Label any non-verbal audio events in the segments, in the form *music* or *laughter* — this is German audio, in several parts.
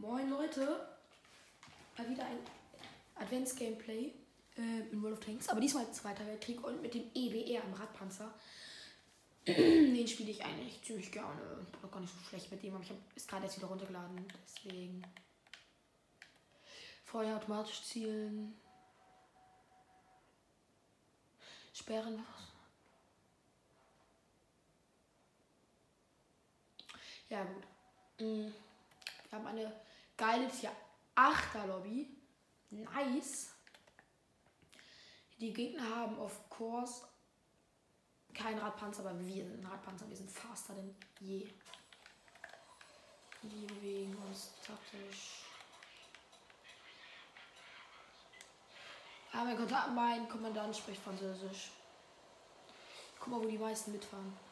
Moin Leute, mal wieder ein Advents-Gameplay äh, in World of Tanks, aber diesmal Zweiter Weltkrieg und mit dem EBR am Radpanzer. *clears throat* Den spiele ich eigentlich ziemlich gerne. Noch gar nicht so schlecht mit dem, aber ich habe es gerade jetzt wieder runtergeladen, deswegen. Feuer automatisch zielen. Sperren. Ja, gut. Mm. Wir haben eine geile Tier 8er Lobby. Nice. Die Gegner haben of course kein Radpanzer, aber wir sind ein Radpanzer. Wir sind faster denn je. Die bewegen uns taktisch. Aber mein, Kontakt, mein Kommandant spricht Französisch. Guck mal, wo die meisten mitfahren.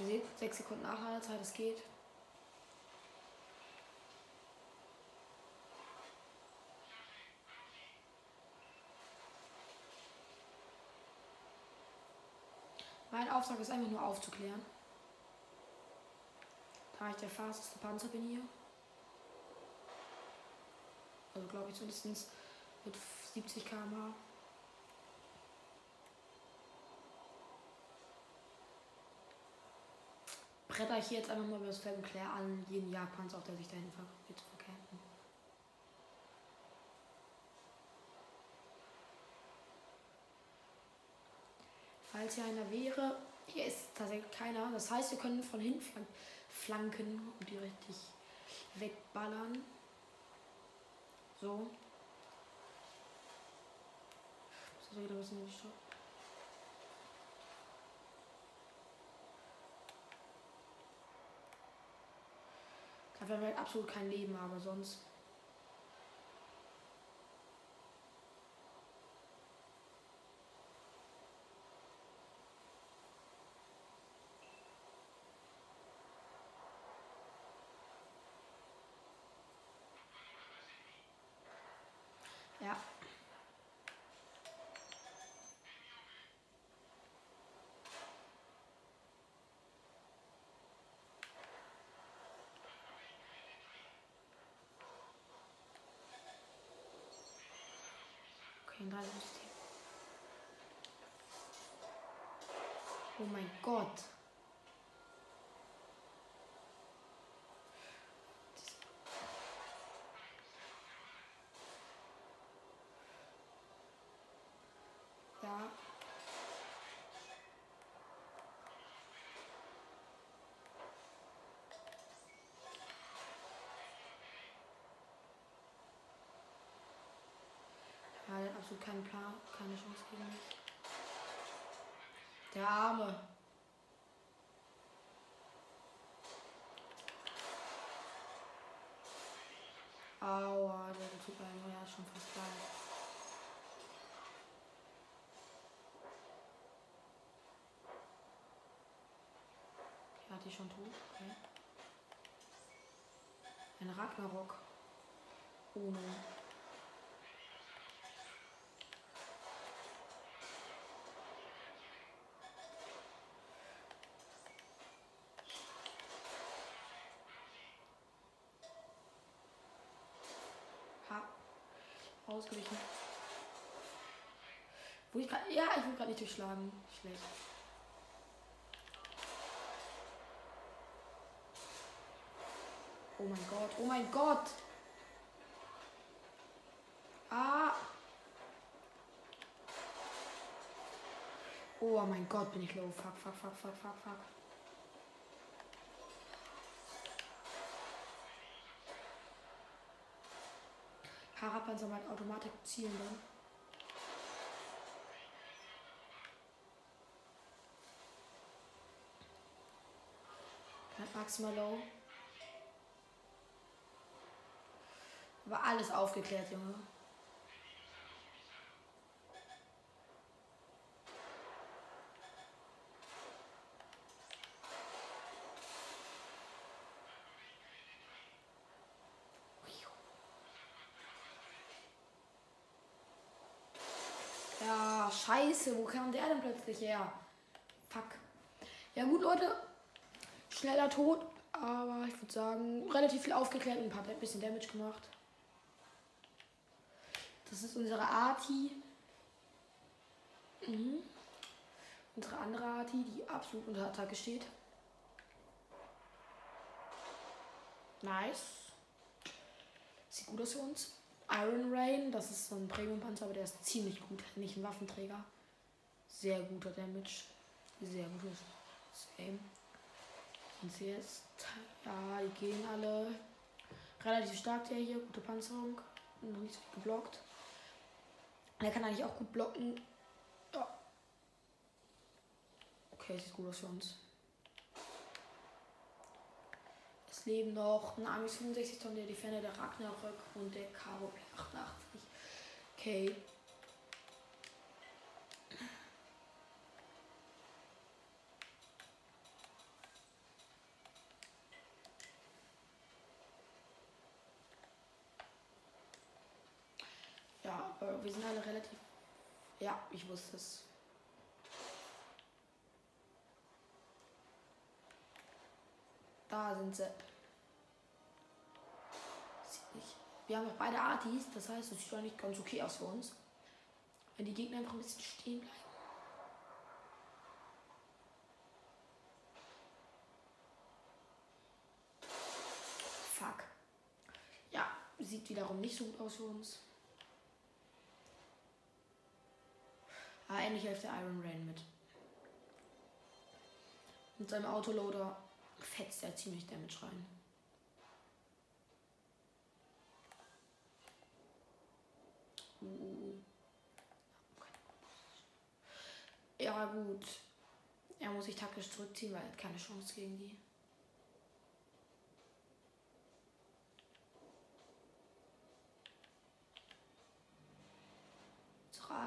Ihr seht, 6 Sekunden Nachladezeit, es geht. Mein Auftrag ist einfach nur aufzuklären. Da ich der fasteste Panzer bin hier. Also glaube ich zumindest mit 70 km/h. Bretter ich jetzt einfach mal über das und kläre an jeden Jagdpanzer, auf der sich dahin versucht zu verkämpfen. Falls hier einer wäre, hier ist tatsächlich keiner. Das heißt, wir können von hinten flanken und die richtig wegballern. So. Ist wieder ein bisschen nicht Einfach weil wir halt absolut kein Leben haben, sonst. Ja. Gerade System. Oh mein Gott. Ja. Ja, der hat absolut keinen Plan, keine Chance gegen mich. Der Arme. Aua, der tut mir ja schon fast. Okay, hat die schon tot? Okay. Ein Ragnarok. Oh Ausgewichen. Wo ich grad, ja, ich wurde gerade nicht durchschlagen. Schlecht. Oh mein Gott, oh mein Gott. Ah. Oh mein Gott, bin ich low. Fuck, fuck, fuck, fuck, fuck, fuck. Parapanzer mit Automatik zielen dann. Hat maximal low. Aber alles aufgeklärt, Junge. Ja, scheiße. Wo kam der denn plötzlich her? Fuck. Ja gut, Leute. Schneller Tod. Aber ich würde sagen, relativ viel aufgeklärt und ein bisschen Damage gemacht. Das ist unsere Arti. Mhm. Unsere andere Arti, die absolut unter Attacke steht. Nice. Sieht gut aus für uns. Iron Rain, das ist so ein Premium-Panzer, aber der ist ziemlich gut. Nicht ein Waffenträger. Sehr guter Damage. Sehr gutes Same. Und jetzt, ja, die gehen alle relativ stark, der hier. Gute Panzerung. Noch nicht so viel geblockt. Der kann eigentlich auch gut blocken. Ja. Okay, sieht gut aus für uns. Leben noch ein Amis 65 Tonnen, der Defender, der Ragnarök und der Karo 88. Okay. Ja, aber wir sind alle relativ. Ja, ich wusste es. Da sind sie. Nicht. Wir haben auch beide Artis, das heißt, es sieht eigentlich ganz okay aus für uns. Wenn die Gegner einfach ein bisschen stehen bleiben. Fuck. Ja, sieht wiederum nicht so gut aus für uns. Aber endlich hilft der Iron Rain mit. Mit seinem Autoloader fetzt er ziemlich Damage rein. Uh. Ja gut. Er muss sich taktisch zurückziehen, weil er hat keine Chance gegen die.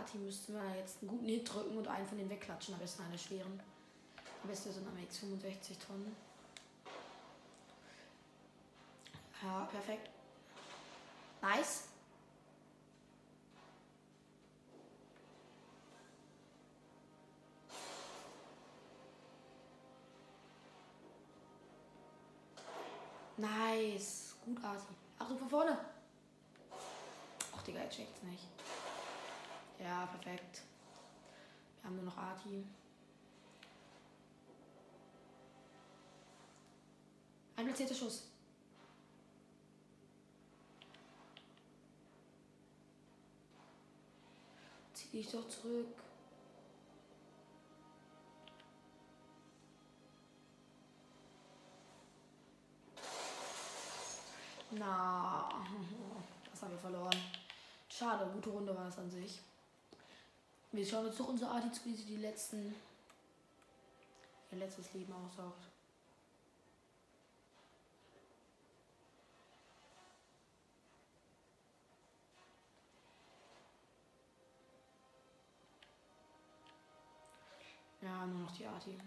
Rati müssten wir jetzt einen guten Hit drücken und einen von den wegklatschen, am besten eine schweren. Am besten so eine X65 Tonnen. Ja, perfekt. Nice. Nice. Gut, Asi. Achtung von vorne. Ach, Digga, er checkt's nicht. Ja, perfekt. Wir haben nur noch A-Team. Ein platzierter Schuss. Zieh dich doch zurück. Na, *laughs* das haben wir verloren. Schade, gute Runde war es an sich. Wir schauen uns doch unsere Arti zu, wie sie die letzten. ihr letztes Leben aussaugt. Nur noch die Arti.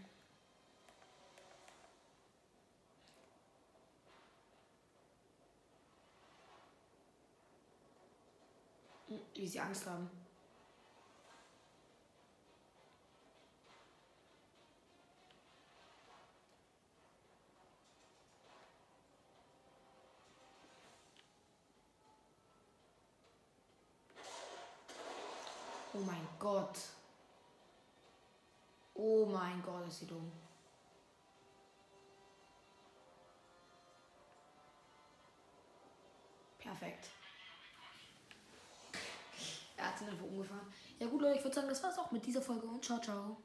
Hm, wie sie Angst haben. Oh mein Gott. Oh mein Gott, ist sie dumm. Perfekt. Er hat sie einfach umgefahren. Ja gut, Leute, ich würde sagen, das war's auch mit dieser Folge und ciao, ciao.